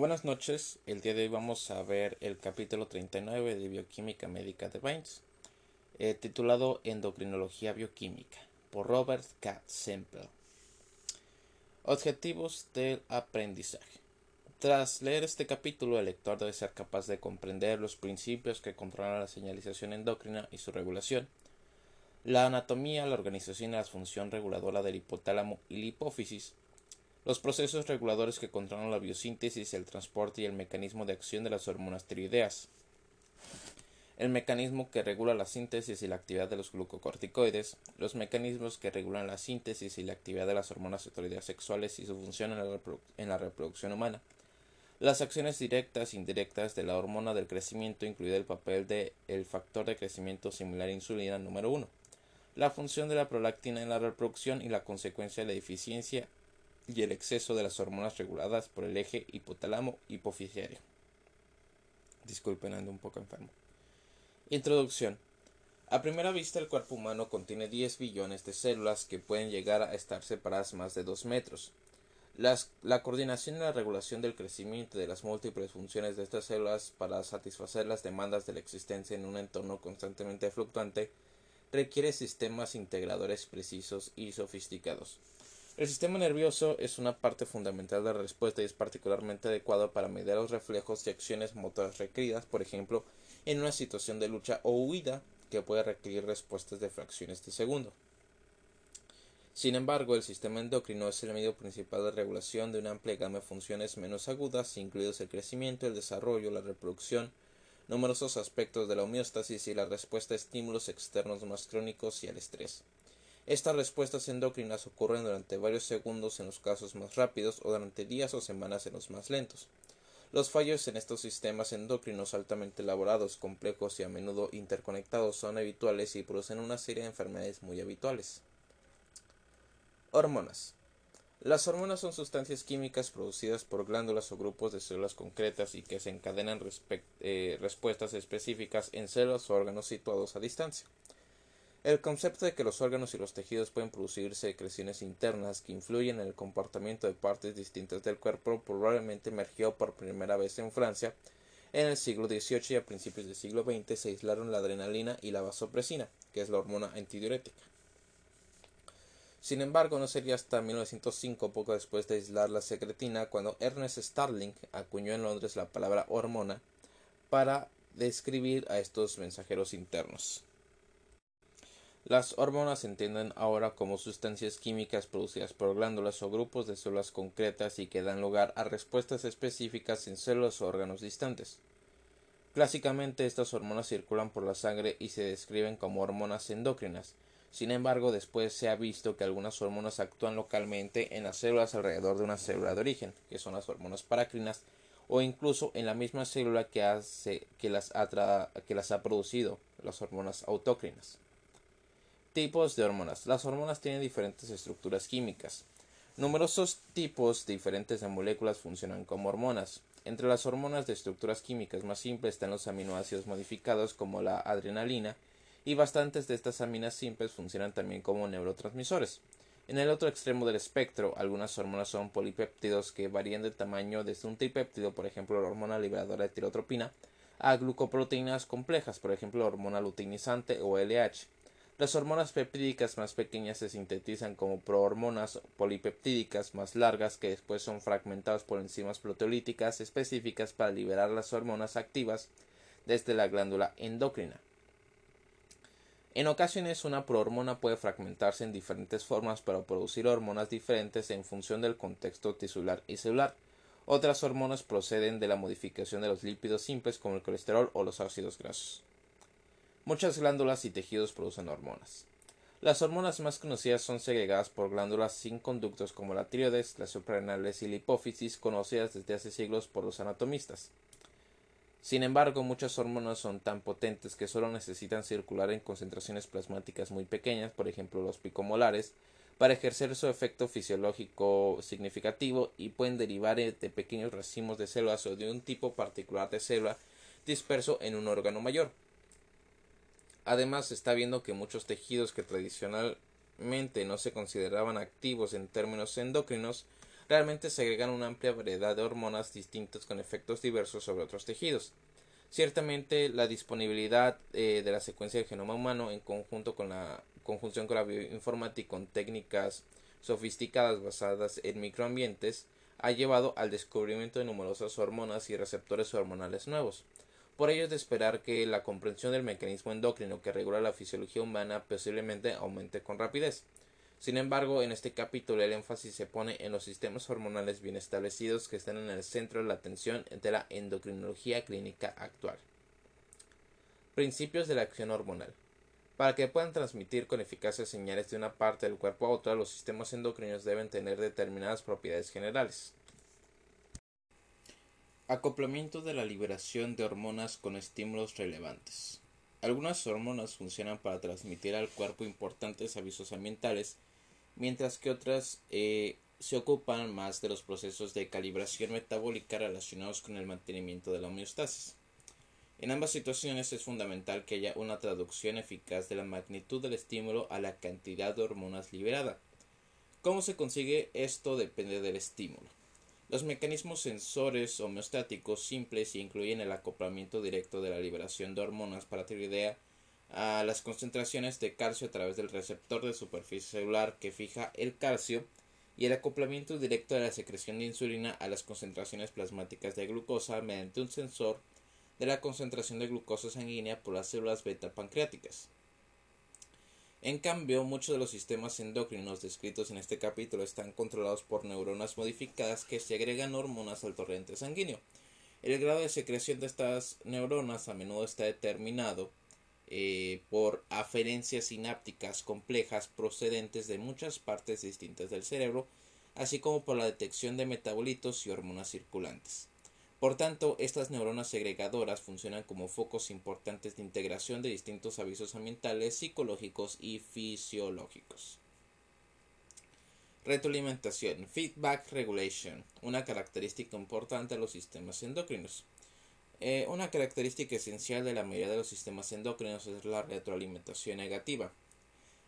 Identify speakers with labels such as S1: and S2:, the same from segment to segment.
S1: Buenas noches, el día de hoy vamos a ver el capítulo 39 de Bioquímica Médica de Baines, eh, titulado Endocrinología Bioquímica, por Robert K. Semple. Objetivos del aprendizaje. Tras leer este capítulo, el lector debe ser capaz de comprender los principios que controlan la señalización endocrina y su regulación, la anatomía, la organización y la función reguladora del hipotálamo y la hipófisis, los procesos reguladores que controlan la biosíntesis, el transporte y el mecanismo de acción de las hormonas tiroideas. El mecanismo que regula la síntesis y la actividad de los glucocorticoides, los mecanismos que regulan la síntesis y la actividad de las hormonas tiroideas sexuales y su función en la, reproducción humana, las acciones directas e indirectas de la hormona del crecimiento, incluido el papel del el factor de crecimiento similar a insulina número 1, la función de la prolactina en la reproducción y la consecuencia de la deficiencia y el exceso de las hormonas reguladas por el eje hipotálamo hipofisiario. Disculpen, ando un poco enfermo. Introducción. A primera vista, el cuerpo humano contiene 10 billones de células que pueden llegar a estar separadas más de 2 metros. la coordinación y la regulación del crecimiento de las múltiples funciones de estas células para satisfacer las demandas de la existencia en un entorno constantemente fluctuante requiere sistemas integradores precisos y sofisticados. El sistema nervioso es una parte fundamental de la respuesta y es particularmente adecuado para medir los reflejos y acciones motoras requeridas, por ejemplo, en una situación de lucha o huida que puede requerir respuestas de fracciones de segundo. Sin embargo, el sistema endocrino es el medio principal de regulación de una amplia gama de funciones menos agudas, incluidos el crecimiento, el desarrollo, la reproducción, numerosos aspectos de la homeostasis y la respuesta a estímulos externos más crónicos y al estrés. Estas respuestas endocrinas ocurren durante varios segundos en los casos más rápidos o durante días o semanas en los más lentos. Los fallos en estos sistemas endocrinos altamente elaborados, complejos y a menudo interconectados son habituales y producen una serie de enfermedades muy habituales. Hormonas. Las hormonas son sustancias químicas producidas por glándulas o grupos de células concretas y que se encadenan eh, respuestas específicas en células o órganos situados a distancia. El concepto de que los órganos y los tejidos pueden producir secreciones internas que influyen en el comportamiento de partes distintas del cuerpo probablemente emergió por primera vez en Francia. En el siglo XVIII y a principios del siglo XX se aislaron la adrenalina y la vasopresina, que es la hormona antidiurética. Sin embargo, no sería hasta 1905, poco después de aislar la secretina, cuando Ernest Starling acuñó en Londres la palabra hormona para describir a estos mensajeros internos. Las hormonas se entienden ahora como sustancias químicas producidas por glándulas o grupos de células concretas y que dan lugar a respuestas específicas en células o órganos distantes. Clásicamente estas hormonas circulan por la sangre y se describen como hormonas endócrinas. Sin embargo, después se ha visto que algunas hormonas actúan localmente en las células alrededor de una célula de origen, que son las hormonas paracrinas, o incluso en la misma célula que, las, que las ha producido, las hormonas autócrinas. Tipos de hormonas. Las hormonas tienen diferentes estructuras químicas. Numerosos tipos diferentes de moléculas funcionan como hormonas. Entre las hormonas de estructuras químicas más simples están los aminoácidos modificados como la adrenalina y bastantes de estas aminas simples funcionan también como neurotransmisores. En el otro extremo del espectro, algunas hormonas son polipéptidos que varían de tamaño desde un tripéptido, por ejemplo la hormona liberadora de tirotropina, a glucoproteínas complejas, por ejemplo la hormona luteinizante o LH. Las hormonas peptídicas más pequeñas se sintetizan como prohormonas polipeptídicas más largas que después son fragmentadas por enzimas proteolíticas específicas para liberar las hormonas activas desde la glándula endocrina. En ocasiones una prohormona puede fragmentarse en diferentes formas para producir hormonas diferentes en función del contexto tisular y celular. Otras hormonas proceden de la modificación de los lípidos simples como el colesterol o los ácidos grasos. Muchas glándulas y tejidos producen hormonas. Las hormonas más conocidas son segregadas por glándulas sin conductos como la tiroides, las suprarrenales y la hipófisis, conocidas desde hace siglos por los anatomistas. Sin embargo, muchas hormonas son tan potentes que solo necesitan circular en concentraciones plasmáticas muy pequeñas, por ejemplo los picomolares, para ejercer su efecto fisiológico significativo y pueden derivar de pequeños racimos de células o de un tipo particular de célula disperso en un órgano mayor. Además, se está viendo que muchos tejidos que tradicionalmente no se consideraban activos en términos endocrinos realmente segregan una amplia variedad de hormonas distintas con efectos diversos sobre otros tejidos. Ciertamente la disponibilidad eh, de la secuencia del genoma humano en conjunto con la conjunción con la bioinformática con técnicas sofisticadas basadas en microambientes ha llevado al descubrimiento de numerosas hormonas y receptores hormonales nuevos. Por ello es de esperar que la comprensión del mecanismo endocrino que regula la fisiología humana posiblemente aumente con rapidez. Sin embargo, en este capítulo el énfasis se pone en los sistemas hormonales bien establecidos que están en el centro de la atención de la endocrinología clínica actual. Principios de la acción hormonal. Para que puedan transmitir con eficacia señales de una parte del cuerpo a otra, los sistemas endocrinos deben tener determinadas propiedades generales. Acoplamiento de la liberación de hormonas con estímulos relevantes. Algunas hormonas funcionan para transmitir al cuerpo importantes avisos ambientales mientras que otras eh, se ocupan más de los procesos de calibración metabólica relacionados con el mantenimiento de la homeostasis. En ambas situaciones es fundamental que haya una traducción eficaz de la magnitud del estímulo a la cantidad de hormonas liberada. ¿Cómo se consigue esto? Depende del estímulo. Los mecanismos sensores homeostáticos simples incluyen el acoplamiento directo de la liberación de hormonas para tiroidea a las concentraciones de calcio a través del receptor de superficie celular que fija el calcio y el acoplamiento directo de la secreción de insulina a las concentraciones plasmáticas de glucosa mediante un sensor de la concentración de glucosa sanguínea por las células beta pancreáticas. En cambio, muchos de los sistemas endocrinos descritos en este capítulo están controlados por neuronas modificadas que segregan hormonas al torrente sanguíneo. El grado de secreción de estas neuronas a menudo está determinado eh, por aferencias sinápticas complejas procedentes de muchas partes distintas del cerebro, así como por la detección de metabolitos y hormonas circulantes. Por tanto, estas neuronas segregadoras funcionan como focos importantes de integración de distintos avisos ambientales, psicológicos y fisiológicos. Retroalimentación, feedback regulation, una característica importante de los sistemas endocrinos. Eh, una característica esencial de la mayoría de los sistemas endocrinos es la retroalimentación negativa.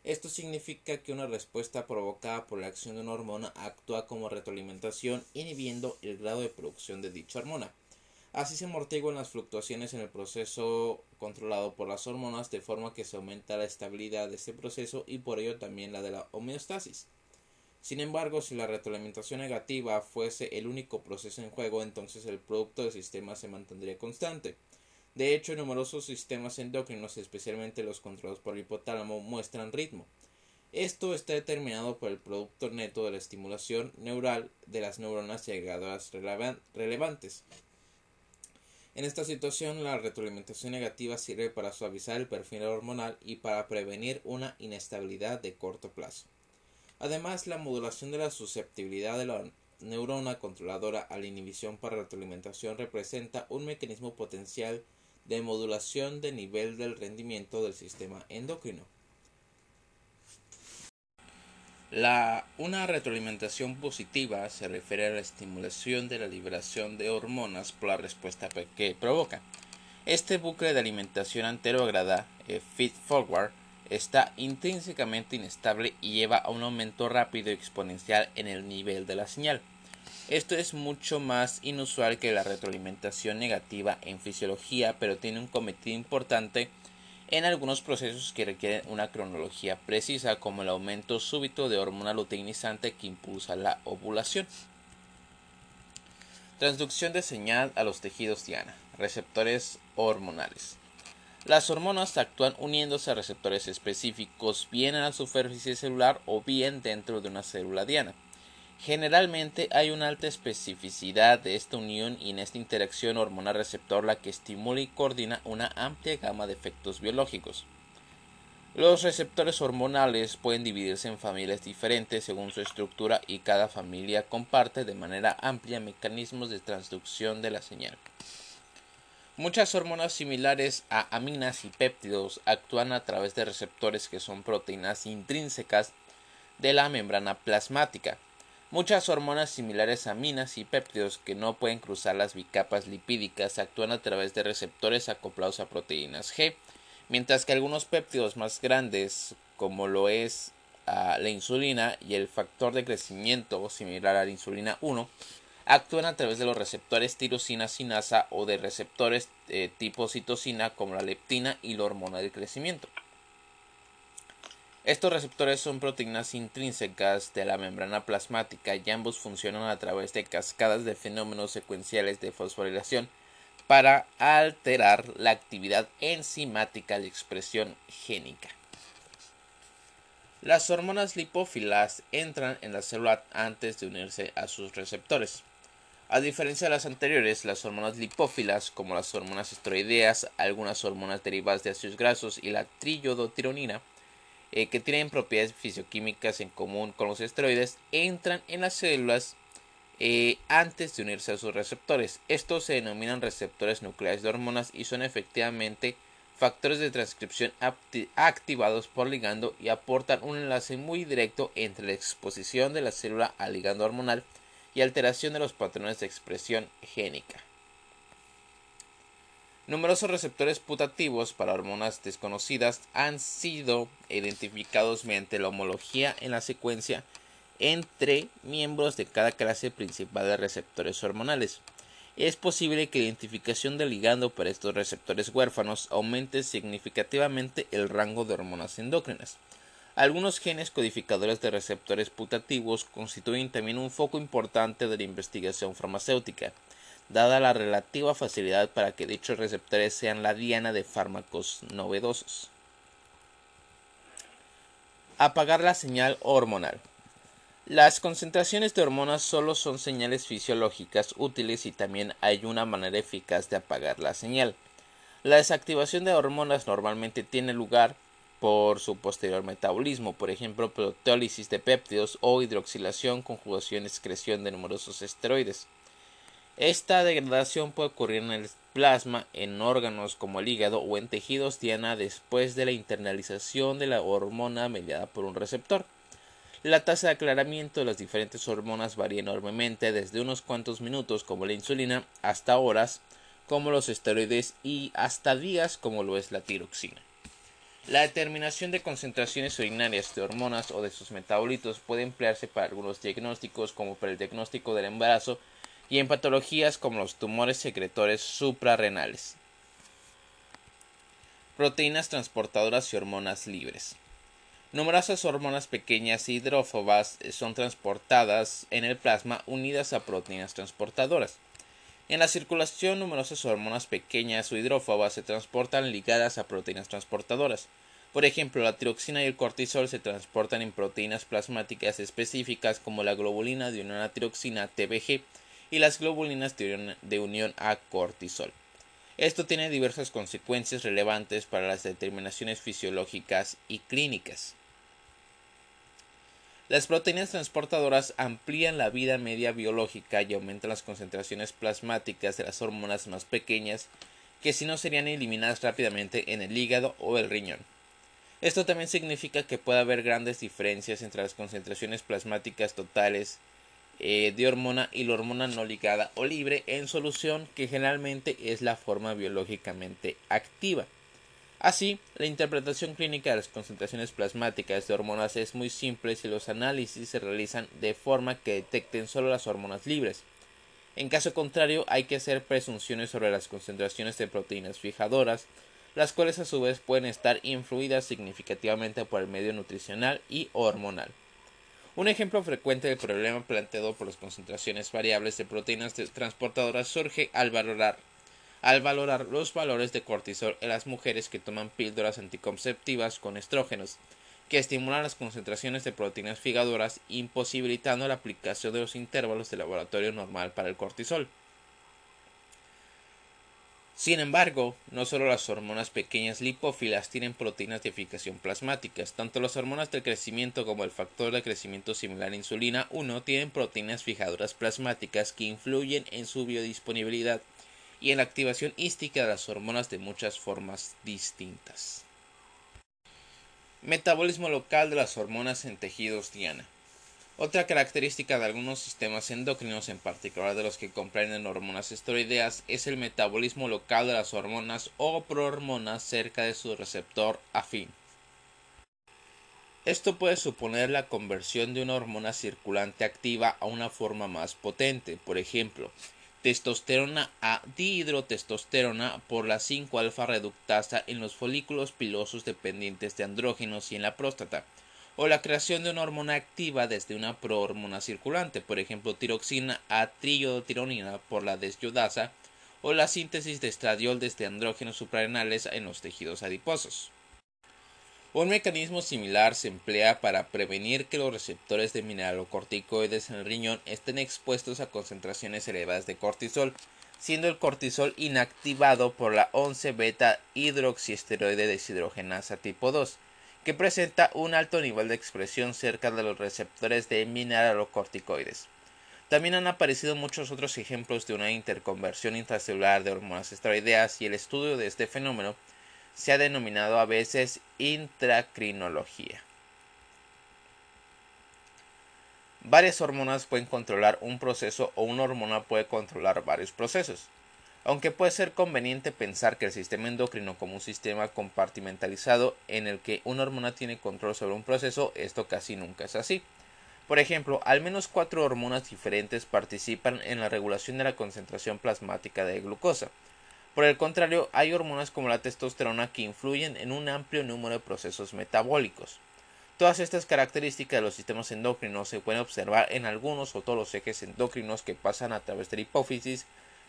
S1: Esto significa que una respuesta provocada por la acción de una hormona actúa como retroalimentación inhibiendo el grado de producción de dicha hormona. Así se amortiguan las fluctuaciones en el proceso controlado por las hormonas de forma que se aumenta la estabilidad de este proceso y por ello también la de la homeostasis. Sin embargo, si la retroalimentación negativa fuese el único proceso en juego, entonces el producto del sistema se mantendría constante. De hecho, numerosos sistemas endocrinos, especialmente los controlados por el hipotálamo, muestran ritmo. Esto está determinado por el producto neto de la estimulación neural de las neuronas segregadoras relevantes. En esta situación, la retroalimentación negativa sirve para suavizar el perfil hormonal y para prevenir una inestabilidad de corto plazo. Además, la modulación de la susceptibilidad de la neurona controladora a la inhibición para retroalimentación representa un mecanismo potencial de modulación de nivel del rendimiento del sistema endocrino. La, una retroalimentación positiva se refiere a la estimulación de la liberación de hormonas por la respuesta que provoca. Este bucle de alimentación anterograda, eh, feed forward, está intrínsecamente inestable y lleva a un aumento rápido y exponencial en el nivel de la señal. Esto es mucho más inusual que la retroalimentación negativa en fisiología, pero tiene un cometido importante en algunos procesos que requieren una cronología precisa, como el aumento súbito de hormona luteinizante que impulsa la ovulación. Transducción de señal a los tejidos diana, receptores hormonales. Las hormonas actúan uniéndose a receptores específicos bien en la superficie celular o bien dentro de una célula diana. Generalmente hay una alta especificidad de esta unión y en esta interacción hormona-receptor la que estimula y coordina una amplia gama de efectos biológicos. Los receptores hormonales pueden dividirse en familias diferentes según su estructura y cada familia comparte de manera amplia mecanismos de transducción de la señal. Muchas hormonas similares a aminas y péptidos actúan a través de receptores que son proteínas intrínsecas de la membrana plasmática. Muchas hormonas similares a aminas y péptidos que no pueden cruzar las bicapas lipídicas actúan a través de receptores acoplados a proteínas G, mientras que algunos péptidos más grandes, como lo es la insulina y el factor de crecimiento similar a la insulina 1 actúan a través de los receptores tirosina sinasa o de receptores eh, tipo citosina como la leptina y la hormona del crecimiento. Estos receptores son proteínas intrínsecas de la membrana plasmática y ambos funcionan a través de cascadas de fenómenos secuenciales de fosforilación para alterar la actividad enzimática de expresión génica. Las hormonas lipófilas entran en la célula antes de unirse a sus receptores. A diferencia de las anteriores, las hormonas lipófilas, como las hormonas esteroideas, algunas hormonas derivadas de ácidos grasos y la triiodotironina, eh, que tienen propiedades fisioquímicas en común con los esteroides, entran en las células eh, antes de unirse a sus receptores. Estos se denominan receptores nucleares de hormonas y son efectivamente factores de transcripción activados por ligando y aportan un enlace muy directo entre la exposición de la célula al ligando hormonal y alteración de los patrones de expresión génica. Numerosos receptores putativos para hormonas desconocidas han sido identificados mediante la homología en la secuencia entre miembros de cada clase principal de receptores hormonales. Es posible que la identificación del ligando para estos receptores huérfanos aumente significativamente el rango de hormonas endócrinas. Algunos genes codificadores de receptores putativos constituyen también un foco importante de la investigación farmacéutica dada la relativa facilidad para que dichos receptores sean la diana de fármacos novedosos. Apagar la señal hormonal. Las concentraciones de hormonas solo son señales fisiológicas útiles y también hay una manera eficaz de apagar la señal. La desactivación de hormonas normalmente tiene lugar por su posterior metabolismo, por ejemplo, proteólisis de péptidos o hidroxilación, conjugación, excreción de numerosos esteroides. Esta degradación puede ocurrir en el plasma, en órganos como el hígado o en tejidos diana después de la internalización de la hormona mediada por un receptor. La tasa de aclaramiento de las diferentes hormonas varía enormemente desde unos cuantos minutos como la insulina hasta horas como los esteroides y hasta días como lo es la tiroxina. La determinación de concentraciones urinarias de hormonas o de sus metabolitos puede emplearse para algunos diagnósticos como para el diagnóstico del embarazo y en patologías como los tumores secretores suprarrenales. Proteínas transportadoras y hormonas libres. Numerosas hormonas pequeñas hidrófobas son transportadas en el plasma unidas a proteínas transportadoras. En la circulación, numerosas hormonas pequeñas o hidrófobas se transportan ligadas a proteínas transportadoras. Por ejemplo, la tiroxina y el cortisol se transportan en proteínas plasmáticas específicas como la globulina de unión a tiroxina TBG y las globulinas de unión a cortisol. Esto tiene diversas consecuencias relevantes para las determinaciones fisiológicas y clínicas. Las proteínas transportadoras amplían la vida media biológica y aumentan las concentraciones plasmáticas de las hormonas más pequeñas que si no serían eliminadas rápidamente en el hígado o el riñón. Esto también significa que puede haber grandes diferencias entre las concentraciones plasmáticas totales eh, de hormona y la hormona no ligada o libre en solución que generalmente es la forma biológicamente activa. Así, la interpretación clínica de las concentraciones plasmáticas de hormonas es muy simple si los análisis se realizan de forma que detecten solo las hormonas libres. En caso contrario, hay que hacer presunciones sobre las concentraciones de proteínas fijadoras, las cuales a su vez pueden estar influidas significativamente por el medio nutricional y hormonal. Un ejemplo frecuente del problema planteado por las concentraciones variables de proteínas transportadoras surge al valorar, al valorar los valores de cortisol en las mujeres que toman píldoras anticonceptivas con estrógenos, que estimulan las concentraciones de proteínas fijadoras, imposibilitando la aplicación de los intervalos de laboratorio normal para el cortisol. Sin embargo, no solo las hormonas pequeñas lipófilas tienen proteínas de fijación plasmáticas, tanto las hormonas del crecimiento como el factor de crecimiento similar a insulina 1 tienen proteínas fijadoras plasmáticas que influyen en su biodisponibilidad y en la activación hística de las hormonas de muchas formas distintas. Metabolismo local de las hormonas en tejidos diana. Otra característica de algunos sistemas endocrinos, en particular de los que comprenden hormonas esteroideas, es el metabolismo local de las hormonas o prohormonas cerca de su receptor afín. Esto puede suponer la conversión de una hormona circulante activa a una forma más potente, por ejemplo, testosterona a dihidrotestosterona por la 5-alfa reductasa en los folículos pilosos dependientes de andrógenos y en la próstata, o la creación de una hormona activa desde una prohormona circulante, por ejemplo, tiroxina a triodotironina por la desyodasa, o la síntesis de estradiol desde andrógenos suprarrenales en los tejidos adiposos. Un mecanismo similar se emplea para prevenir que los receptores de mineralocorticoides en el riñón estén expuestos a concentraciones elevadas de cortisol, siendo el cortisol inactivado por la 11 beta hidroxiesteroide deshidrogenasa tipo 2, que presenta un alto nivel de expresión cerca de los receptores de mineralocorticoides. También han aparecido muchos otros ejemplos de una interconversión intracelular de hormonas esteroideas y el estudio de este fenómeno se ha denominado a veces intracrinología. Varias hormonas pueden controlar un proceso o una hormona puede controlar varios procesos. Aunque puede ser conveniente pensar que el sistema endocrino como un sistema compartimentalizado en el que una hormona tiene control sobre un proceso, esto casi nunca es así. Por ejemplo, al menos cuatro hormonas diferentes participan en la regulación de la concentración plasmática de glucosa. Por el contrario, hay hormonas como la testosterona que influyen en un amplio número de procesos metabólicos. Todas estas características de los sistemas endocrinos se pueden observar en algunos o todos los ejes endocrinos que pasan a través de la hipófisis,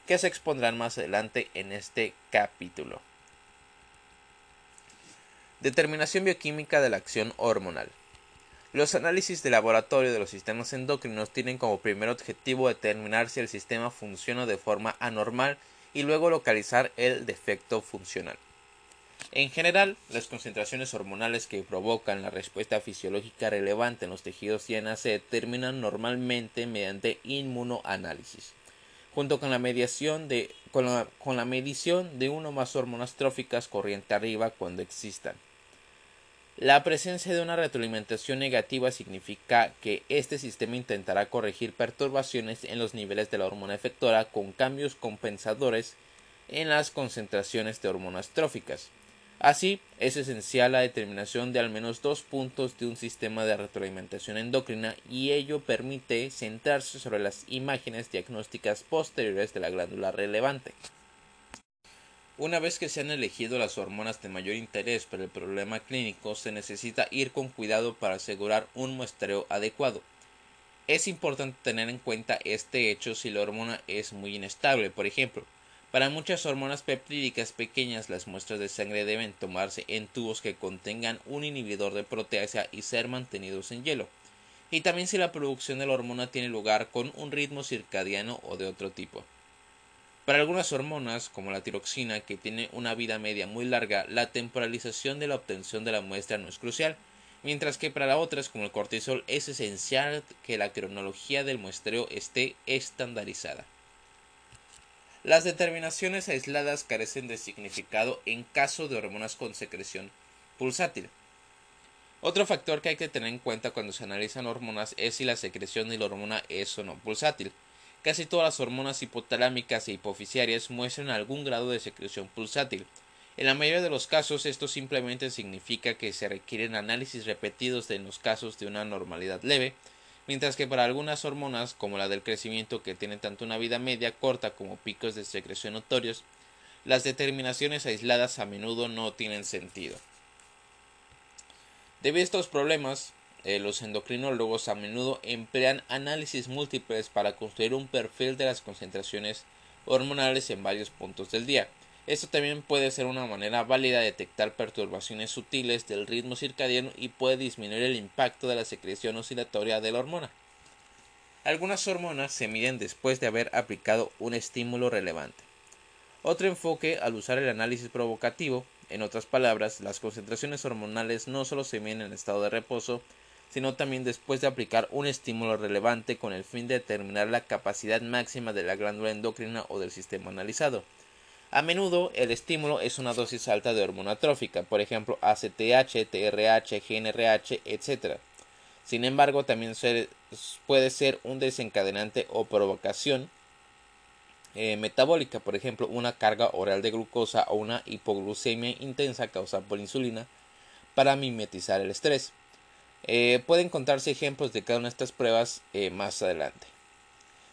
S1: que se expondrán más adelante en este capítulo. Determinación bioquímica de la acción hormonal. Los análisis de laboratorio de los sistemas endocrinos tienen como primer objetivo determinar si el sistema funciona de forma anormal y luego localizar el defecto funcional. En general, las concentraciones hormonales que provocan la respuesta fisiológica relevante en los tejidos DNA se determinan normalmente mediante inmunoanálisis, junto con la, mediación de, con la, con la medición de una o más hormonas tróficas corriente arriba cuando existan. La presencia de una retroalimentación negativa significa que este sistema intentará corregir perturbaciones en los niveles de la hormona efectora con cambios compensadores en las concentraciones de hormonas tróficas. Así, es esencial la determinación de al menos dos puntos de un sistema de retroalimentación endocrina y ello permite centrarse sobre las imágenes diagnósticas posteriores de la glándula relevante. Una vez que se han elegido las hormonas de mayor interés para el problema clínico, se necesita ir con cuidado para asegurar un muestreo adecuado. Es importante tener en cuenta este hecho si la hormona es muy inestable. Por ejemplo, para muchas hormonas peptídicas pequeñas las muestras de sangre deben tomarse en tubos que contengan un inhibidor de proteasa y ser mantenidos en hielo. Y también si la producción de la hormona tiene lugar con un ritmo circadiano o de otro tipo. Para algunas hormonas, como la tiroxina, que tiene una vida media muy larga, la temporalización de la obtención de la muestra no es crucial, mientras que para otras, como el cortisol, es esencial que la cronología del muestreo esté estandarizada. Las determinaciones aisladas carecen de significado en caso de hormonas con secreción pulsátil. Otro factor que hay que tener en cuenta cuando se analizan hormonas es si la secreción de la hormona es o no pulsátil. Casi todas las hormonas hipotalámicas e hipoficiarias muestran algún grado de secreción pulsátil. En la mayoría de los casos esto simplemente significa que se requieren análisis repetidos en los casos de una normalidad leve, mientras que para algunas hormonas, como la del crecimiento que tienen tanto una vida media corta como picos de secreción notorios, las determinaciones aisladas a menudo no tienen sentido. Debido a estos problemas, eh, los endocrinólogos a menudo emplean análisis múltiples para construir un perfil de las concentraciones hormonales en varios puntos del día. Esto también puede ser una manera válida de detectar perturbaciones sutiles del ritmo circadiano y puede disminuir el impacto de la secreción oscilatoria de la hormona. Algunas hormonas se miden después de haber aplicado un estímulo relevante. Otro enfoque al usar el análisis provocativo, en otras palabras, las concentraciones hormonales no solo se miden en estado de reposo, sino también después de aplicar un estímulo relevante con el fin de determinar la capacidad máxima de la glándula endocrina o del sistema analizado. A menudo el estímulo es una dosis alta de hormona trófica, por ejemplo ACTH, TRH, GNRH, etc. Sin embargo, también puede ser un desencadenante o provocación eh, metabólica, por ejemplo, una carga oral de glucosa o una hipoglucemia intensa causada por insulina para mimetizar el estrés. Eh, pueden encontrarse ejemplos de cada una de estas pruebas eh, más adelante.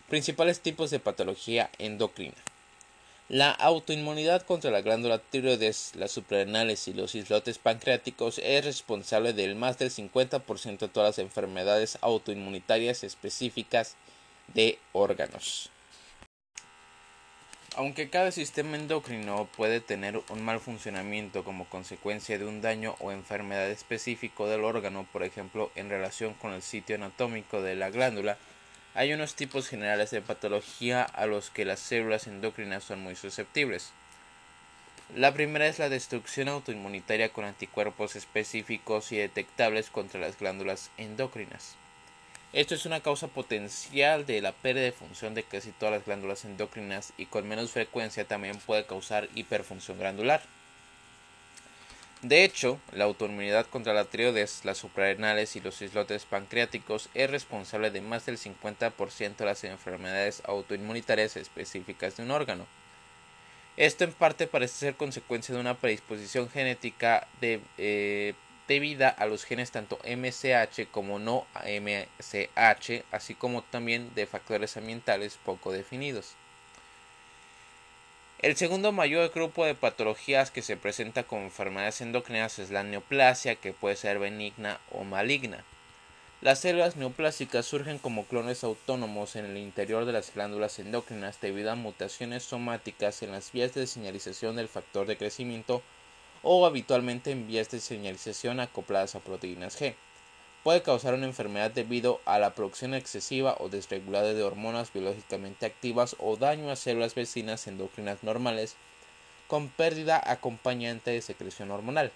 S1: Principales tipos de patología endocrina. La autoinmunidad contra la glándula tiroides, las suprarrenales y los islotes pancreáticos es responsable del más del 50% de todas las enfermedades autoinmunitarias específicas de órganos. Aunque cada sistema endocrino puede tener un mal funcionamiento como consecuencia de un daño o enfermedad específico del órgano, por ejemplo en relación con el sitio anatómico de la glándula, hay unos tipos generales de patología a los que las células endocrinas son muy susceptibles. La primera es la destrucción autoinmunitaria con anticuerpos específicos y detectables contra las glándulas endocrinas. Esto es una causa potencial de la pérdida de función de casi todas las glándulas endocrinas y con menos frecuencia también puede causar hiperfunción glandular. De hecho, la autoinmunidad contra la tiroides, las suprarrenales y los islotes pancreáticos es responsable de más del 50% de las enfermedades autoinmunitarias específicas de un órgano. Esto en parte parece ser consecuencia de una predisposición genética de eh, debida a los genes tanto MSH como no MSH, así como también de factores ambientales poco definidos. El segundo mayor grupo de patologías que se presenta como enfermedades endocrinas es la neoplasia, que puede ser benigna o maligna. Las células neoplásicas surgen como clones autónomos en el interior de las glándulas endocrinas debido a mutaciones somáticas en las vías de señalización del factor de crecimiento o habitualmente en vías de señalización acopladas a proteínas G. Puede causar una enfermedad debido a la producción excesiva o desregulada de hormonas biológicamente activas o daño a células vecinas endocrinas normales con pérdida acompañante de secreción hormonal.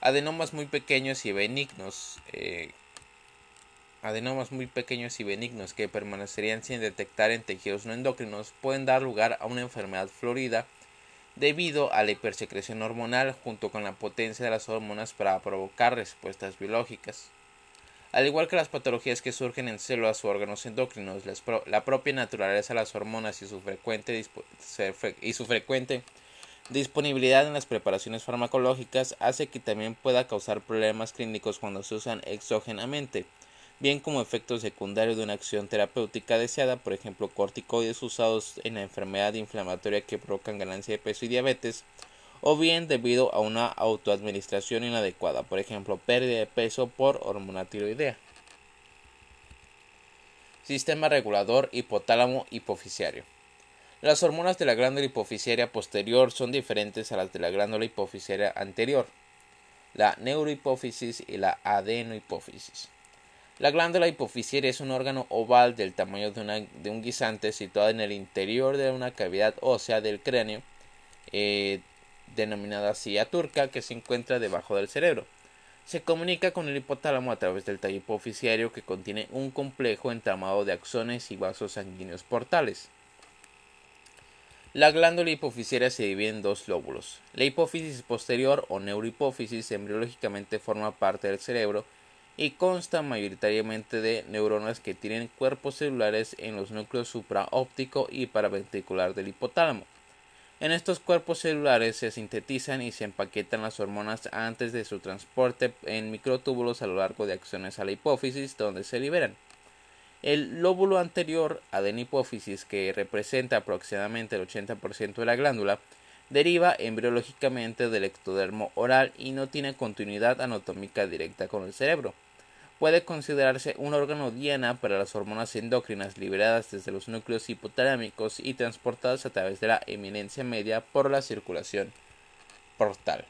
S1: Adenomas muy pequeños y benignos eh, adenomas muy pequeños y benignos que permanecerían sin detectar en tejidos no endocrinos pueden dar lugar a una enfermedad florida debido a la hipersecreción hormonal junto con la potencia de las hormonas para provocar respuestas biológicas. Al igual que las patologías que surgen en células o órganos endocrinos, la propia naturaleza de las hormonas y su frecuente, y su frecuente disponibilidad en las preparaciones farmacológicas hace que también pueda causar problemas clínicos cuando se usan exógenamente bien como efecto secundario de una acción terapéutica deseada, por ejemplo, corticoides usados en la enfermedad inflamatoria que provocan ganancia de peso y diabetes, o bien debido a una autoadministración inadecuada, por ejemplo, pérdida de peso por hormona tiroidea. Sistema regulador hipotálamo hipofisiario. Las hormonas de la glándula hipofisiaria posterior son diferentes a las de la glándula hipofisiaria anterior, la neurohipófisis y la adenohipófisis. La glándula hipofisiaria es un órgano oval del tamaño de, un guisante situado en el interior de una cavidad ósea del cráneo, eh, denominada silla turca, que se encuentra debajo del cerebro. Se comunica con el hipotálamo a través del tallo hipofisiario que contiene un complejo entramado de axones y vasos sanguíneos portales. La glándula hipofisiaria se divide en dos lóbulos. La hipófisis posterior o neurohipófisis embriológicamente forma parte del cerebro y consta mayoritariamente de neuronas que tienen cuerpos celulares en los núcleos supraóptico y paraventricular del hipotálamo. En estos cuerpos celulares se sintetizan y se empaquetan las hormonas antes de su transporte en microtúbulos a lo largo de acciones a la hipófisis donde se liberan. El lóbulo anterior, adenipófisis, que representa aproximadamente el 80% de la glándula, deriva embriológicamente del ectodermo oral y no tiene continuidad anatómica directa con el cerebro puede considerarse un órgano diana para las hormonas endócrinas liberadas desde los núcleos hipotalámicos y transportadas a través de la eminencia media por la circulación portal.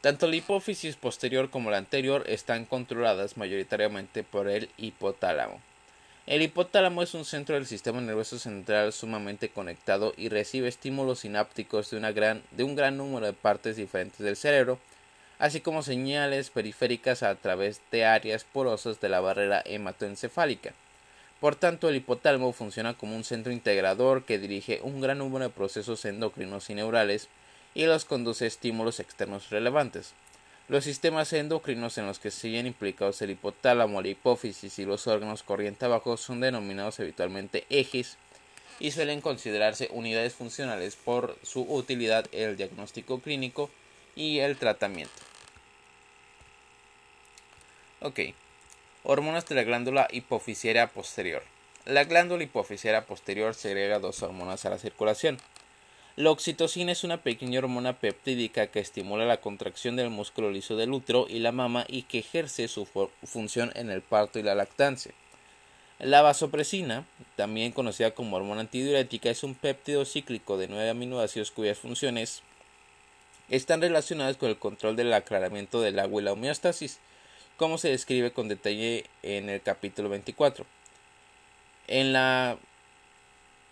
S1: Tanto la hipófisis posterior como la anterior están controladas mayoritariamente por el hipotálamo. El hipotálamo es un centro del sistema nervioso central sumamente conectado y recibe estímulos sinápticos de, un gran número de partes diferentes del cerebro, así como señales periféricas a través de áreas porosas de la barrera hematoencefálica. Por tanto, el hipotálamo funciona como un centro integrador que dirige un gran número de procesos endocrinos y neurales y los conduce a estímulos externos relevantes. Los sistemas endocrinos en los que siguen implicados el hipotálamo, la hipófisis y los órganos corriente abajo son denominados habitualmente ejes y suelen considerarse unidades funcionales por su utilidad en el diagnóstico clínico y el tratamiento. Ok. Hormonas de la glándula hipofisiaria posterior. La glándula hipofisiaria posterior segrega dos hormonas a la circulación. La oxitocina es una pequeña hormona peptídica que estimula la contracción del músculo liso del útero y la mama y que ejerce su función en el parto y la lactancia. La vasopresina, también conocida como hormona antidiurética, es un péptido cíclico de nueve aminoácidos cuyas funciones están relacionadas con el control del aclaramiento del agua y la homeostasis, como se describe con detalle en el capítulo 24. En la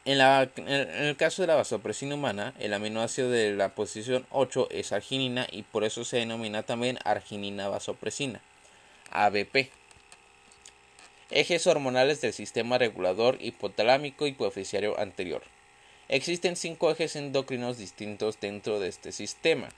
S1: en, el caso de la vasopresina humana, el aminoácido de la posición 8 es arginina y por eso se denomina también arginina vasopresina, ABP. Ejes hormonales del sistema regulador hipotalámico hipofisiario anterior. Existen cinco ejes endocrinos distintos dentro de este sistema.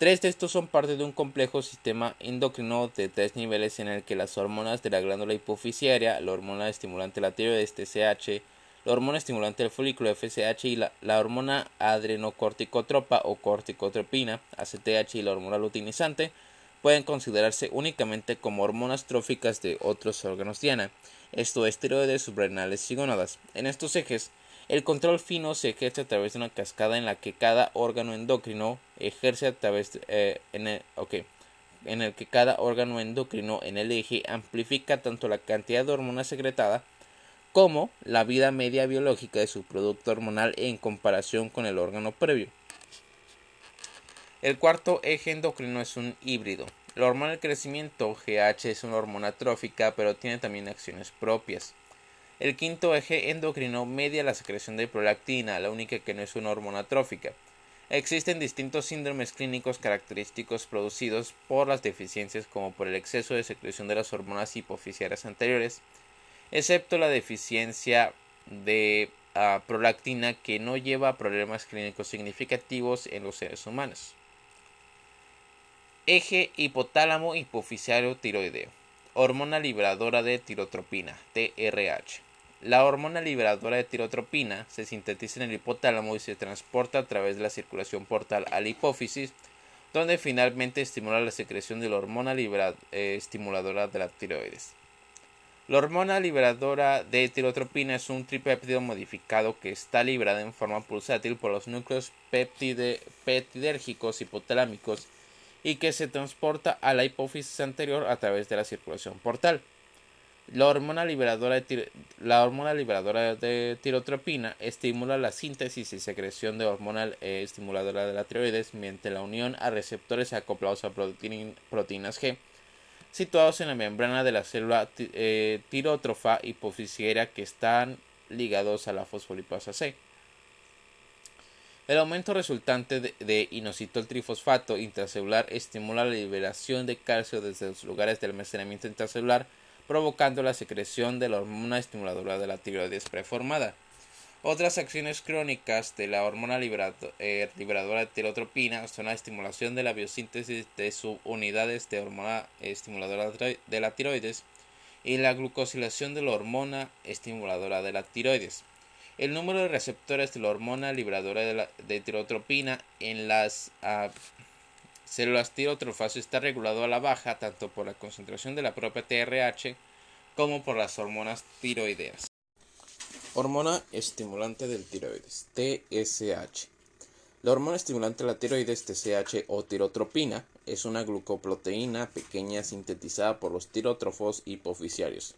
S1: Tres de estos son parte de un complejo sistema endocrino de tres niveles en el que las hormonas de la glándula hipofisiaria, la hormona estimulante la tiroides TSH, la hormona estimulante del folículo FSH y la, hormona adrenocorticotropa o corticotropina ACTH y la hormona luteinizante pueden considerarse únicamente como hormonas tróficas de otros órganos diana, esto es esteroides subrenales y gónadas. En estos ejes, el control fino se ejerce a través de una cascada en la que cada órgano endocrino ejerce a través eh, en, el, en el que cada órgano endocrino en el eje amplifica tanto la cantidad de hormona secretada como la vida media biológica de su producto hormonal en comparación con el órgano previo. El cuarto eje endocrino es un híbrido. La hormona del crecimiento, GH, es una hormona trófica, pero tiene también acciones propias. El quinto eje endocrino media la secreción de prolactina, la única que no es una hormona trófica. Existen distintos síndromes clínicos característicos producidos por las deficiencias como por el exceso de secreción de las hormonas hipofisiarias anteriores, excepto la deficiencia de ah, prolactina que no lleva a problemas clínicos significativos en los seres humanos. Eje hipotálamo hipofisiario tiroideo. Hormona liberadora de tirotropina, TRH. La hormona liberadora de tirotropina se sintetiza en el hipotálamo y se transporta a través de la circulación portal a la hipófisis, donde finalmente estimula la secreción de la hormona eh, estimuladora de la tiroides. La hormona liberadora de tirotropina es un tripéptido modificado que está liberada en forma pulsátil por los núcleos peptidérgicos hipotalámicos y que se transporta a la hipófisis anterior a través de la circulación portal. La hormona liberadora de, la hormona liberadora de tirotropina estimula la síntesis y secreción de hormona eh, estimuladora de la tiroides mediante la unión a receptores acoplados a proteínas G situados en la membrana de la célula eh, tirótrofa hipofisiera que están ligados a la fosfolipasa C. El aumento resultante de, de inositol trifosfato intracelular estimula la liberación de calcio desde los lugares de almacenamiento intracelular, provocando la secreción de la hormona estimuladora de la tiroides preformada. Otras acciones crónicas de la hormona eh, liberadora de tirotropina son la estimulación de la biosíntesis de subunidades de hormona estimuladora de la tiroides y la glucosilación de la hormona estimuladora de la tiroides. El número de receptores de la hormona liberadora de, tirotropina en las ah, células tirotrofas está regulado a la baja tanto por la concentración de la propia TRH como por las hormonas tiroideas. Hormona estimulante del tiroides, TSH. La hormona estimulante de la tiroides, TSH o tirotropina, es una glucoproteína pequeña sintetizada por los tirótrofos hipofisiarios.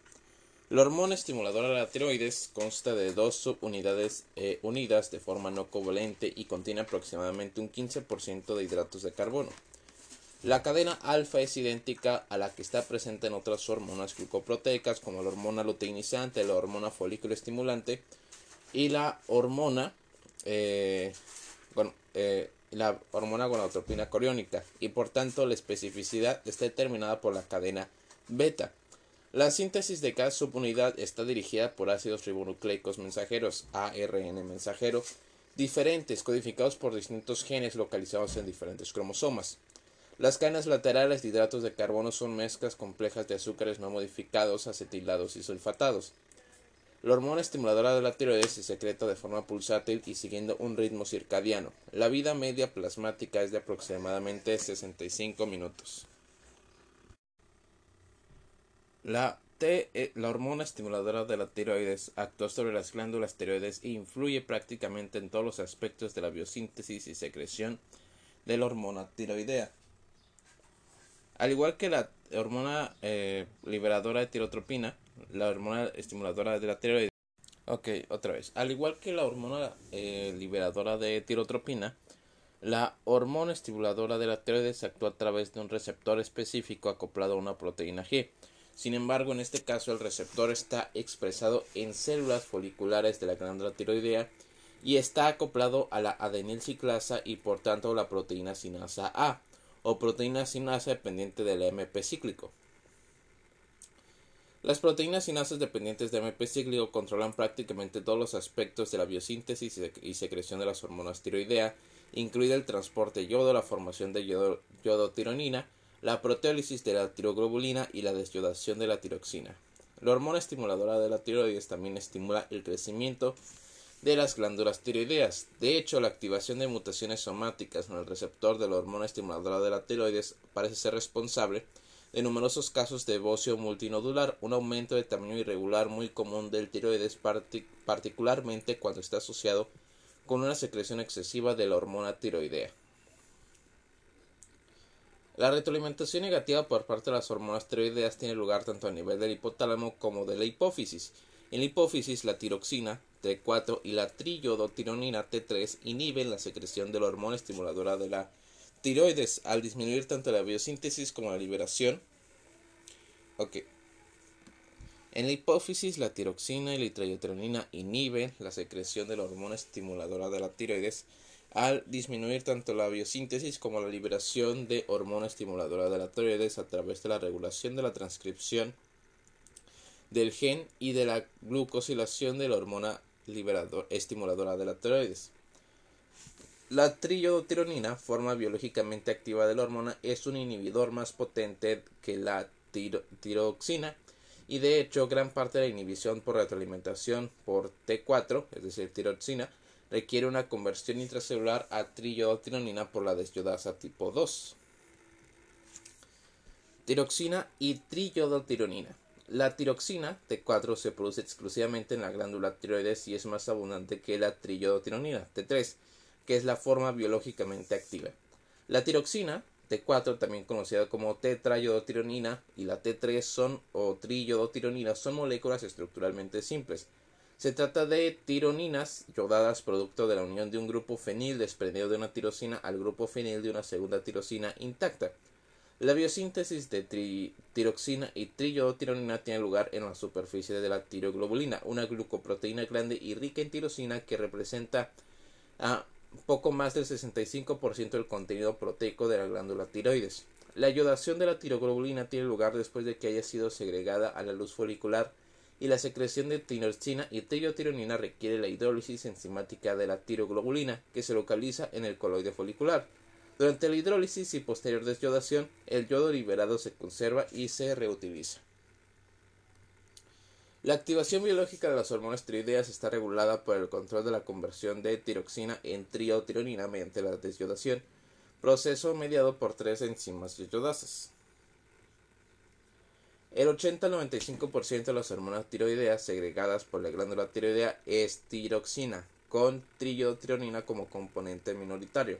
S1: La hormona estimuladora de la tiroides consta de dos subunidades eh, unidas de forma no covalente y contiene aproximadamente un 15% de hidratos de carbono. La cadena alfa es idéntica a la que está presente en otras hormonas glucoproteicas como la hormona luteinizante, la hormona folículo estimulante y la hormona eh, eh, la hormona gonadotropina coriónica y por tanto la especificidad está determinada por la cadena beta. La síntesis de cada subunidad está dirigida por ácidos ribonucleicos mensajeros ARN mensajero diferentes codificados por distintos genes localizados en diferentes cromosomas. Las cadenas laterales de hidratos de carbono son mezclas complejas de azúcares no modificados, acetilados y sulfatados. La hormona estimuladora de la tiroides se secreta de forma pulsátil y siguiendo un ritmo circadiano. La vida media plasmática es de aproximadamente 65 minutos. La, eh, la hormona estimuladora de la tiroides actúa sobre las glándulas tiroides e influye prácticamente en todos los aspectos de la biosíntesis y secreción de la hormona tiroidea. Al igual que la hormona eh, liberadora de tirotropina, la hormona estimuladora de la tiroides. Ok, otra vez. Al igual que la hormona eh, liberadora de tirotropina, la hormona estimuladora de la tiroides actúa a través de un receptor específico acoplado a una proteína G. Sin embargo, en este caso el receptor está expresado en células foliculares de la glándula tiroidea y está acoplado a la adenilciclasa y por tanto la proteína sinasa A o proteína sinasa dependiente del MP cíclico. Las proteínas sinasas dependientes de MP cíclico controlan prácticamente todos los aspectos de la biosíntesis y secreción de las hormonas tiroidea, incluida el transporte yodo, la formación de yodo, yodotironina, la proteólisis de la tiroglobulina y la desyodación de la tiroxina. La hormona estimuladora de la tiroides también estimula el crecimiento de las glándulas tiroideas. De hecho, la activación de mutaciones somáticas en el receptor de la hormona estimuladora de la tiroides parece ser responsable de numerosos casos de bocio multinodular, un aumento de tamaño irregular muy común del tiroides, particularmente cuando está asociado con una secreción excesiva de la hormona tiroidea. La retroalimentación negativa por parte de las hormonas tiroideas tiene lugar tanto a nivel del hipotálamo como de la hipófisis. En la hipófisis, la tiroxina T4 y la triyodotironina T3 inhiben la secreción de la hormona estimuladora de la tiroides al disminuir tanto la biosíntesis como la liberación. En la hipófisis, la tiroxina y la triyodotironina inhiben la secreción de la hormona estimuladora de la tiroides al disminuir tanto la biosíntesis como la liberación de hormona estimuladora de la tiroides a través de la regulación de la transcripción del gen y de la glucosilación de la hormona liberador, estimuladora de la tiroides. La triyodotironina, forma biológicamente activa de la hormona, es un inhibidor más potente que la tiroxina y de hecho gran parte de la inhibición por retroalimentación por T4, es decir, tiroxina, requiere una conversión intracelular a triyodotironina por la desyodasa tipo 2. Tiroxina y triyodotironina. La tiroxina T4 se produce exclusivamente en la glándula tiroides y es más abundante que la triyodotironina T3, que es la forma biológicamente activa. La tiroxina T4, también conocida como tetrayodotironina, y la T3 son o triyodotironina son moléculas estructuralmente simples. Se trata de tironinas yodadas producto de la unión de un grupo fenil desprendido de una tirosina al grupo fenil de una segunda tirosina intacta. La biosíntesis de tiroxina y triyodotironina tiene lugar en la superficie de la tiroglobulina, una glucoproteína grande y rica en tirosina que representa a poco más del 65% del contenido proteico de la glándula tiroides. La iodación de la tiroglobulina tiene lugar después de que haya sido segregada a la luz folicular y la secreción de tiroxina y triyodotironina requiere la hidrólisis enzimática de la tiroglobulina que se localiza en el coloide folicular. Durante la hidrólisis y posterior desyodación, el yodo liberado se conserva y se reutiliza. La activación biológica de las hormonas tiroideas está regulada por el control de la conversión de tiroxina en triotironina mediante la desyodación, proceso mediado por tres enzimas yodasas. El 80 al 95% de las hormonas tiroideas segregadas por la glándula tiroidea es tiroxina, con triiotironina como componente minoritario.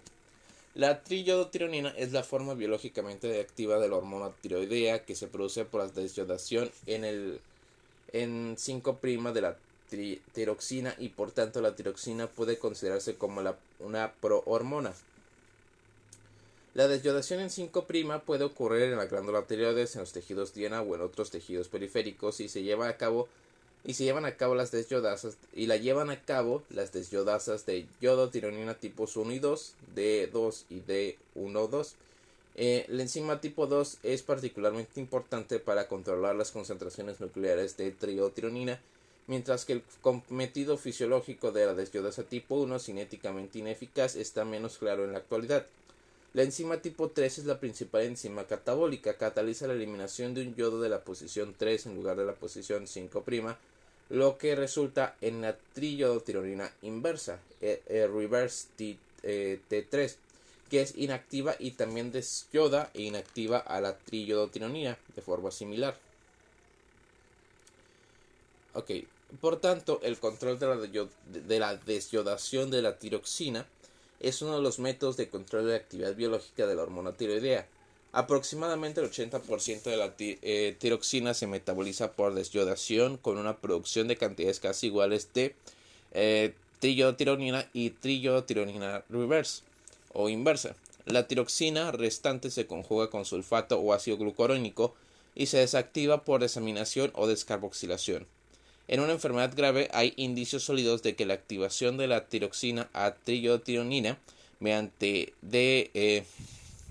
S1: La triyodotironina es la forma biológicamente activa de la hormona tiroidea que se produce por la desyodación en el en 5' de la tiroxina y por tanto la tiroxina puede considerarse como una prohormona. La desyodación en 5' puede ocurrir en la glándula tiroides, en los tejidos diana o en otros tejidos periféricos y se lleva a cabo y se llevan a cabo las desyodasas y la llevan a cabo las desyodasas de yodotironina tipos 1 y 2, D2 y D1-2. Eh, la enzima tipo 2 es particularmente importante para controlar las concentraciones nucleares de triotironina, mientras que el cometido fisiológico de la desyodasa tipo 1, cinéticamente ineficaz, está menos claro en la actualidad. La enzima tipo 3 es la principal enzima catabólica, cataliza la eliminación de un yodo de la posición 3 en lugar de la posición 5', lo que resulta en la triyodotironina inversa, eh, eh, reverse T, 3 eh, que es inactiva y también desyoda e inactiva a la triyodotironina de forma similar. Ok, por tanto, el control de la desyodación de la tiroxina es uno de los métodos de control de la actividad biológica de la hormona tiroidea. Aproximadamente el 80% de la eh, tiroxina se metaboliza por desyodación con una producción de cantidades casi iguales de eh, triotironina y triotironina reverse o inversa. La tiroxina restante se conjuga con sulfato o ácido glucurónico y se desactiva por desaminación o descarboxilación. En una enfermedad grave hay indicios sólidos de que la activación de la tiroxina a triotironina mediante de, eh,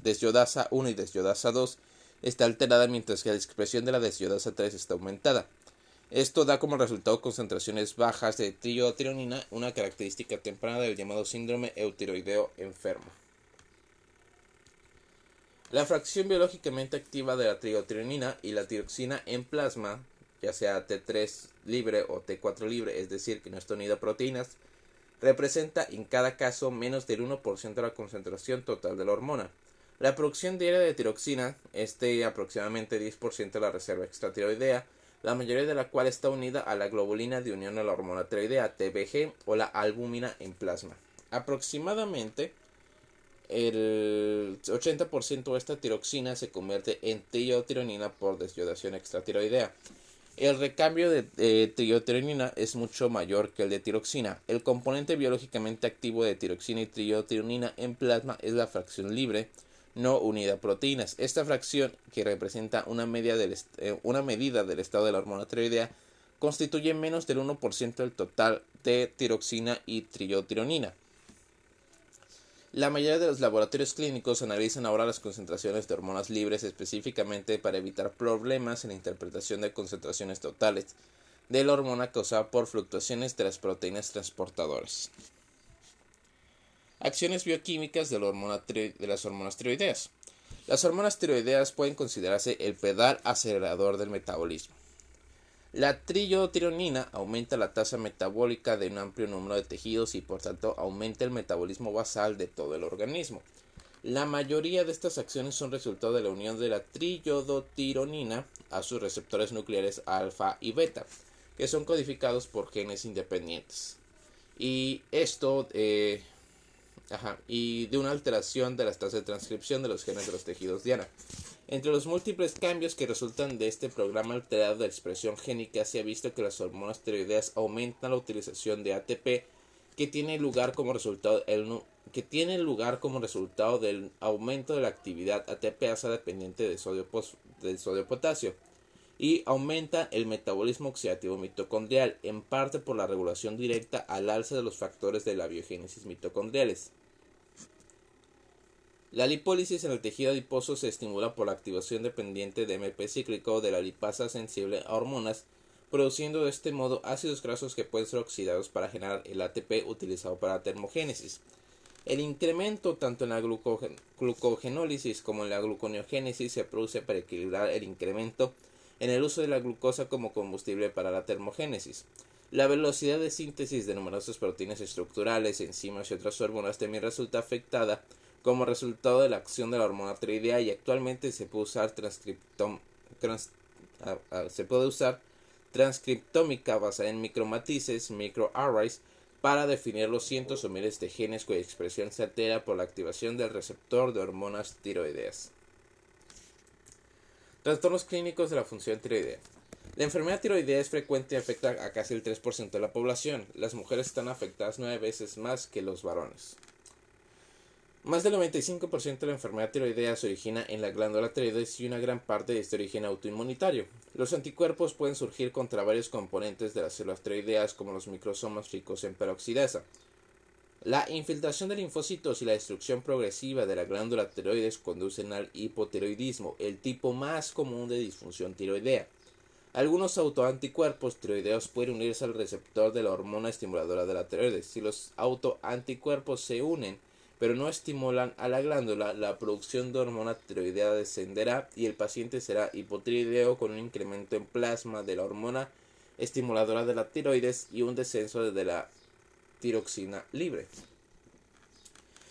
S1: desyodasa 1 y desyodasa 2 está alterada mientras que la expresión de la desyodasa 3 está aumentada. Esto da como resultado concentraciones bajas de triotironina, una característica temprana del llamado síndrome eutiroideo enfermo. La fracción biológicamente activa de la triotironina y la tiroxina en plasma ya sea T3 libre o T4 libre, es decir, que no está unido a proteínas, representa en cada caso menos del 1% de la concentración total de la hormona. La producción diaria de tiroxina es de aproximadamente 10% de la reserva extratiroidea, la mayoría de la cual está unida a la globulina de unión a la hormona tiroidea, TBG, o la albúmina en plasma. Aproximadamente el 80% de esta tiroxina se convierte en triotironina por desyodación extratiroidea. El recambio de, triotironina es mucho mayor que el de tiroxina. El componente biológicamente activo de tiroxina y triotironina en plasma es la fracción libre no unida a proteínas. Esta fracción, que representa una, eh, medida del estado de la hormona tiroidea, constituye menos del 1% del total de tiroxina y triotironina. La mayoría de los laboratorios clínicos analizan ahora las concentraciones de hormonas libres específicamente para evitar problemas en la interpretación de concentraciones totales de la hormona causada por fluctuaciones de las proteínas transportadoras. Acciones bioquímicas de, de las hormonas tiroideas. Las hormonas tiroideas pueden considerarse el pedal acelerador del metabolismo. La triotironina aumenta la tasa metabólica de un amplio número de tejidos y por tanto aumenta el metabolismo basal de todo el organismo. La mayoría de estas acciones son resultado de la unión de la triodotironina a sus receptores nucleares alfa y beta, que son codificados por genes independientes. Y esto eh, y de una alteración de las tasas de transcripción de los genes de los tejidos diana. Entre los múltiples cambios que resultan de este programa alterado de expresión génica se ha visto que las hormonas tiroideas aumentan la utilización de ATP que tiene lugar como resultado que tiene lugar como resultado del aumento de la actividad ATPasa dependiente de sodio, del sodio potasio y aumenta el metabolismo oxidativo mitocondrial en parte por la regulación directa al alza de los factores de la biogénesis mitocondriales. La lipólisis en el tejido adiposo se estimula por la activación dependiente de MP cíclico de la lipasa sensible a hormonas, produciendo de este modo ácidos grasos que pueden ser oxidados para generar el ATP utilizado para la termogénesis. El incremento tanto en la glucogenólisis como en la gluconeogénesis se produce para equilibrar el incremento en el uso de la glucosa como combustible para la termogénesis. La velocidad de síntesis de numerosas proteínas estructurales, enzimas y otras hormonas también resulta afectada como resultado de la acción de la hormona tiroidea y actualmente se puede usar se puede usar transcriptómica basada en micromatices, microarrays, para definir los cientos o miles de genes cuya expresión se altera por la activación del receptor de hormonas tiroideas. Trastornos clínicos de la función tiroidea. La enfermedad tiroidea es frecuente y afecta a casi el 3% de la población. Las mujeres están afectadas nueve veces más que los varones. Más del 95% de la enfermedad tiroidea se origina en la glándula tiroides y una gran parte de este origen autoinmunitario. Los anticuerpos pueden surgir contra varios componentes de las células tiroideas como los microsomas ricos en peroxidasa. La infiltración de linfocitos y la destrucción progresiva de la glándula tiroides conducen al hipotiroidismo, el tipo más común de disfunción tiroidea. Algunos autoanticuerpos tiroideos pueden unirse al receptor de la hormona estimuladora de la tiroides. Si los autoanticuerpos se unen, pero no estimulan a la glándula, la producción de hormona tiroidea descenderá y el paciente será hipotiroideo con un incremento en plasma de la hormona estimuladora de la tiroides y un descenso de la tiroxina libre.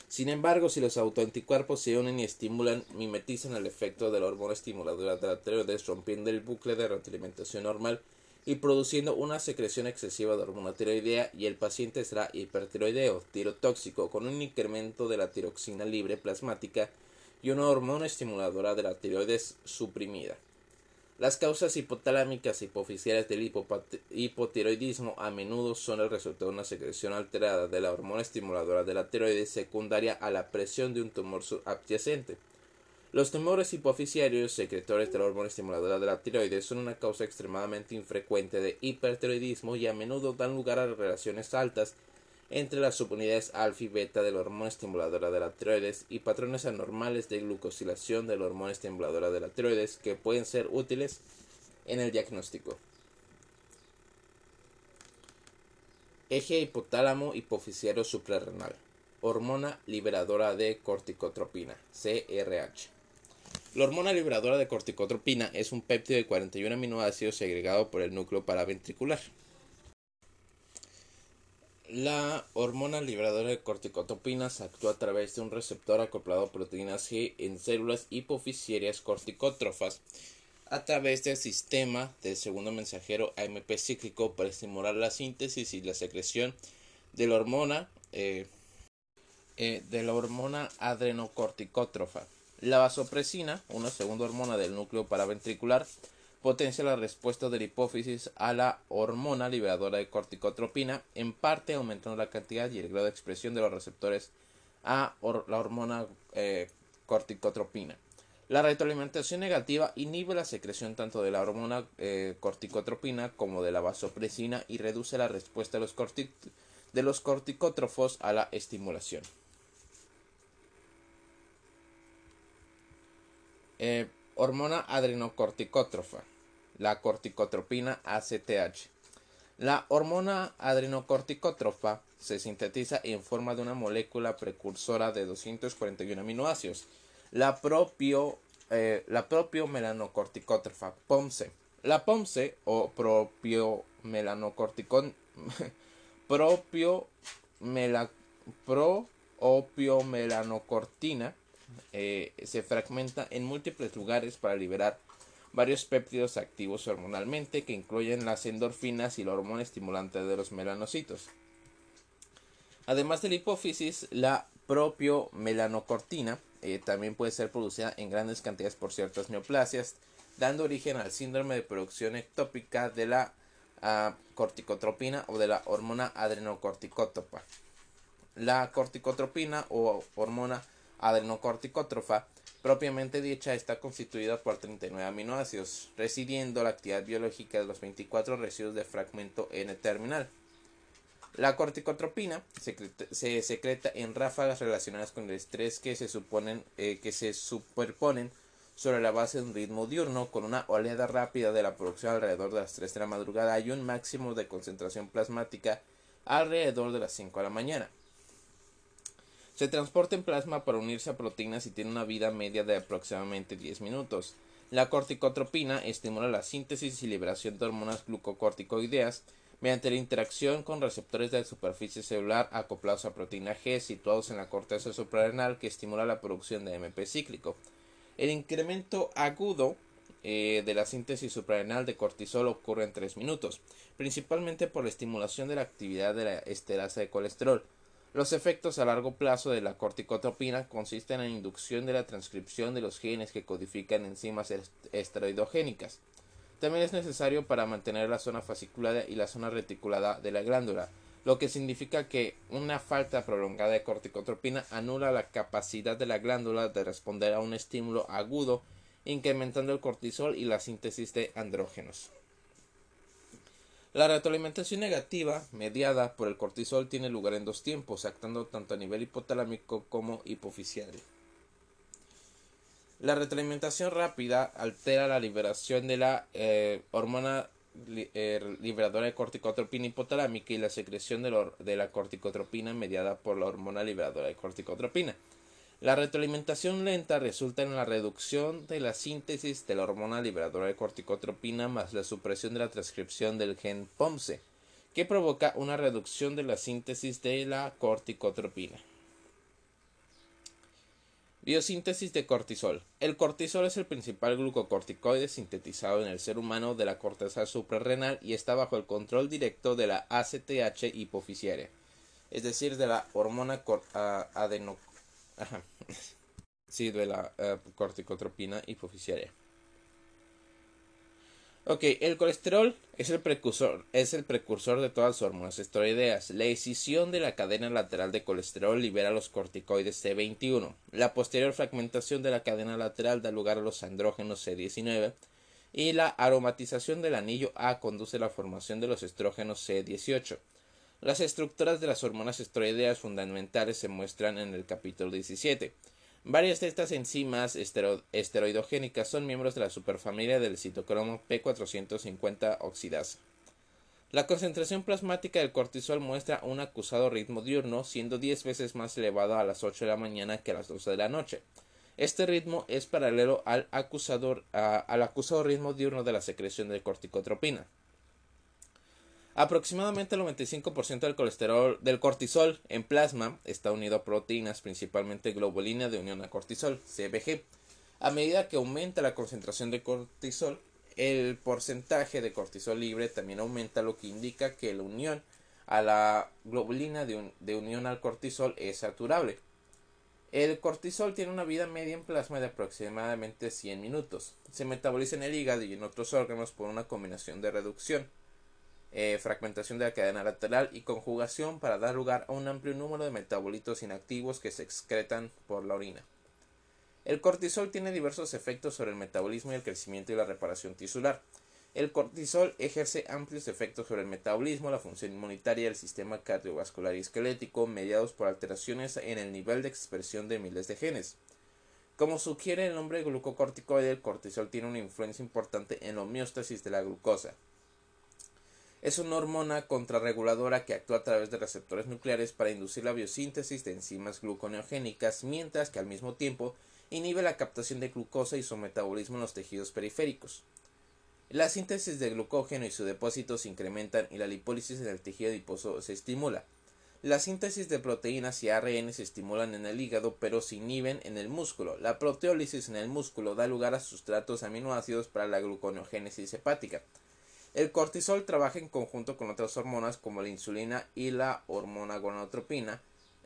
S1: Sin embargo, si los autoanticuerpos se unen y estimulan, mimetizan el efecto de la hormona estimuladora de la tiroides, rompiendo el bucle de retroalimentación normal y produciendo una secreción excesiva de hormona tiroidea y el paciente será hipertiroideo, tirotóxico, con un incremento de la tiroxina libre plasmática y una hormona estimuladora de la tiroides suprimida. Las causas hipotalámicas hipoficiales del hipotiroidismo a menudo son el resultado de una secreción alterada de la hormona estimuladora de la tiroides secundaria a la presión de un tumor subadyacente. Los tumores hipoficiarios secretores de la hormona estimuladora de la tiroides son una causa extremadamente infrecuente de hipertiroidismo y a menudo dan lugar a relaciones altas entre las subunidades alfa y beta de la hormona estimuladora de la tiroides y patrones anormales de glucosilación de la hormona estimuladora de la tiroides que pueden ser útiles en el diagnóstico. Eje hipotálamo hipofisiario suprarrenal. Hormona liberadora de corticotropina, CRH. La hormona liberadora de corticotropina es un péptido de 41 aminoácidos segregado por el núcleo paraventricular. La hormona liberadora de corticotropinas actúa a través de un receptor acoplado a proteínas G en células hipoficiarias corticótrofas a través del sistema del segundo mensajero AMP cíclico para estimular la síntesis y la secreción de la hormona eh, eh, de la hormona adrenocorticótrofa. La vasopresina, una segunda hormona del núcleo paraventricular, potencia la respuesta de la hipófisis a la hormona liberadora de corticotropina, en parte aumentando la cantidad y el grado de expresión de los receptores a la hormona eh, corticotropina. La retroalimentación negativa inhibe la secreción tanto de la hormona eh, corticotropina como de la vasopresina y reduce la respuesta de los, de los corticótrofos a la estimulación. Eh, hormona adrenocorticótrofa la corticotropina ACTH. La hormona adrenocorticótrofa se sintetiza en forma de una molécula precursora de 241 aminoácidos, la propio, eh, la propio melanocorticótrofa POMSE. La POMSE o propio melanocorticón propio mela, melanocortina eh, se fragmenta en múltiples lugares para liberar varios péptidos activos hormonalmente que incluyen las endorfinas y la hormona estimulante de los melanocitos. Además de la hipófisis, la propio melanocortina eh, también puede ser producida en grandes cantidades por ciertas neoplasias, dando origen al síndrome de producción ectópica de la ah, corticotropina o de la hormona adrenocorticótropa. La corticotropina o hormona adrenocorticótrofa Propiamente dicha está constituida por 39 aminoácidos, residiendo la actividad biológica de los 24 residuos de fragmento N-terminal. La corticotropina se secreta en ráfagas relacionadas con el estrés que se, suponen, eh, que se superponen sobre la base de un ritmo diurno con una oleada rápida de la producción alrededor de las 3 de la madrugada y un máximo de concentración plasmática alrededor de las 5 de la mañana. Se transporta en plasma para unirse a proteínas y tiene una vida media de aproximadamente 10 minutos. La corticotropina estimula la síntesis y liberación de hormonas glucocorticoideas mediante la interacción con receptores de superficie celular acoplados a proteína G situados en la corteza suprarrenal que estimula la producción de MP cíclico. El incremento agudo eh, de la síntesis suprarrenal de cortisol ocurre en 3 minutos, principalmente por la estimulación de la actividad de la esterasa de colesterol. Los efectos a largo plazo de la corticotropina consisten en inducción de la transcripción de los genes que codifican enzimas esteroidogénicas. También es necesario para mantener la zona fasciculada y la zona reticulada de la glándula, lo que significa que una falta prolongada de corticotropina anula la capacidad de la glándula de responder a un estímulo agudo, incrementando el cortisol y la síntesis de andrógenos. La retroalimentación negativa, mediada por el cortisol, tiene lugar en dos tiempos, actando tanto a nivel hipotalámico como hipofisiario. La retroalimentación rápida altera la liberación de la eh, hormona eh, liberadora de corticotropina hipotalámica y la secreción de la corticotropina mediada por la hormona liberadora de corticotropina. La retroalimentación lenta resulta en la reducción de la síntesis de la hormona liberadora de corticotropina más la supresión de la transcripción del gen POMSE, que provoca una reducción de la síntesis de la corticotropina. Biosíntesis de cortisol. El cortisol es el principal glucocorticoide sintetizado en el ser humano de la corteza suprarrenal y está bajo el control directo de la ACTH hipoficiaria, es decir, de la hormona adeno sí, de la uh, corticotropina hipoficiaria. Ok, el colesterol es el precursor, es el precursor de todas las hormonas esteroideas. La escisión de la cadena lateral de colesterol libera los corticoides C21. La posterior fragmentación de la cadena lateral da lugar a los andrógenos C19 y la aromatización del anillo A conduce a la formación de los estrógenos C18. Las estructuras de las hormonas esteroideas fundamentales se muestran en el capítulo 17. Varias de estas enzimas esteroidogénicas son miembros de la superfamilia del citocromo P450 oxidasa. La concentración plasmática del cortisol muestra un acusado ritmo diurno, siendo 10 veces más elevado a las 8 de la mañana que a las 12 de la noche. Este ritmo es paralelo al, acusador, al acusado ritmo diurno de la secreción de corticotropina. Aproximadamente el 95% del colesterol del cortisol en plasma está unido a proteínas, principalmente globulina de unión a cortisol, CBG. A medida que aumenta la concentración de cortisol, el porcentaje de cortisol libre también aumenta, lo que indica que la unión a la globulina de, de unión al cortisol es saturable. El cortisol tiene una vida media en plasma de aproximadamente 100 minutos. Se metaboliza en el hígado y en otros órganos por una combinación de reducción eh, fragmentación de la cadena lateral y conjugación para dar lugar a un amplio número de metabolitos inactivos que se excretan por la orina. El cortisol tiene diversos efectos sobre el metabolismo y el crecimiento y la reparación tisular. El cortisol ejerce amplios efectos sobre el metabolismo, la función inmunitaria y el sistema cardiovascular y esquelético, mediados por alteraciones en el nivel de expresión de miles de genes. Como sugiere el nombre glucocorticoide, el cortisol tiene una influencia importante en la homeostasis de la glucosa. Es una hormona contrarreguladora que actúa a través de receptores nucleares para inducir la biosíntesis de enzimas gluconeogénicas, mientras que al mismo tiempo inhibe la captación de glucosa y su metabolismo en los tejidos periféricos. La síntesis de glucógeno y su depósito se incrementan y la lipólisis en el tejido adiposo se estimula. La síntesis de proteínas y ARN se estimulan en el hígado pero se inhiben en el músculo. La proteólisis en el músculo da lugar a sustratos aminoácidos para la gluconeogénesis hepática. El cortisol trabaja en conjunto con otras hormonas como la insulina y la hormona gonadotropina,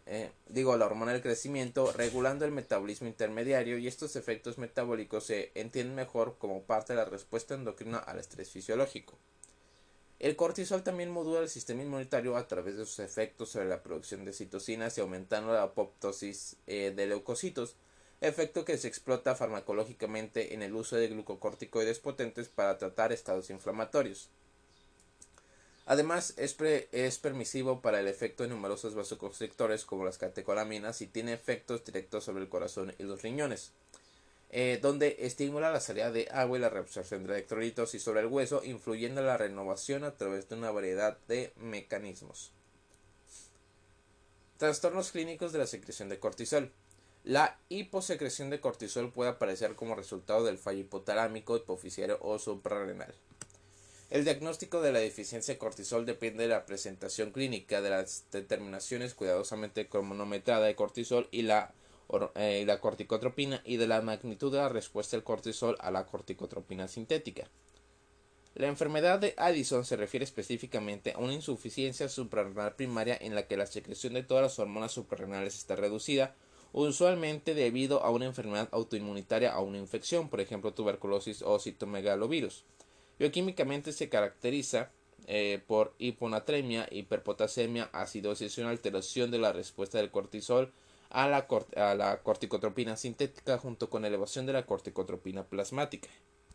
S1: eh, digo la hormona del crecimiento, regulando el metabolismo intermediario y estos efectos metabólicos se entienden mejor como parte de la respuesta endocrina al estrés fisiológico. El cortisol también modula el sistema inmunitario a través de sus efectos sobre la producción de citocinas y aumentando la apoptosis eh, de leucocitos, efecto que se explota farmacológicamente en el uso de glucocorticoides potentes para tratar estados inflamatorios. Además, es, es, permisivo para el efecto de numerosos vasoconstrictores como las catecolaminas y tiene efectos directos sobre el corazón y los riñones, eh, donde estimula la salida de agua y la reabsorción de electrolitos y sobre el hueso, influyendo en la renovación a través de una variedad de mecanismos. Trastornos clínicos de la secreción de cortisol. La hiposecreción de cortisol puede aparecer como resultado del fallo hipotalámico, hipofisiario o suprarrenal. El diagnóstico de la deficiencia de cortisol depende de la presentación clínica, de las determinaciones cuidadosamente cronometrada de cortisol y la, eh, la corticotropina y de la magnitud de la respuesta del cortisol a la corticotropina sintética. La enfermedad de Addison se refiere específicamente a una insuficiencia suprarrenal primaria en la que la secreción de todas las hormonas suprarrenales está reducida usualmente debido a una enfermedad autoinmunitaria o una infección, por ejemplo tuberculosis o citomegalovirus. Bioquímicamente se caracteriza eh, por hiponatremia, hiperpotasemia, acidosis y una alteración de la respuesta del cortisol a la, a la corticotropina sintética junto con elevación de la corticotropina plasmática.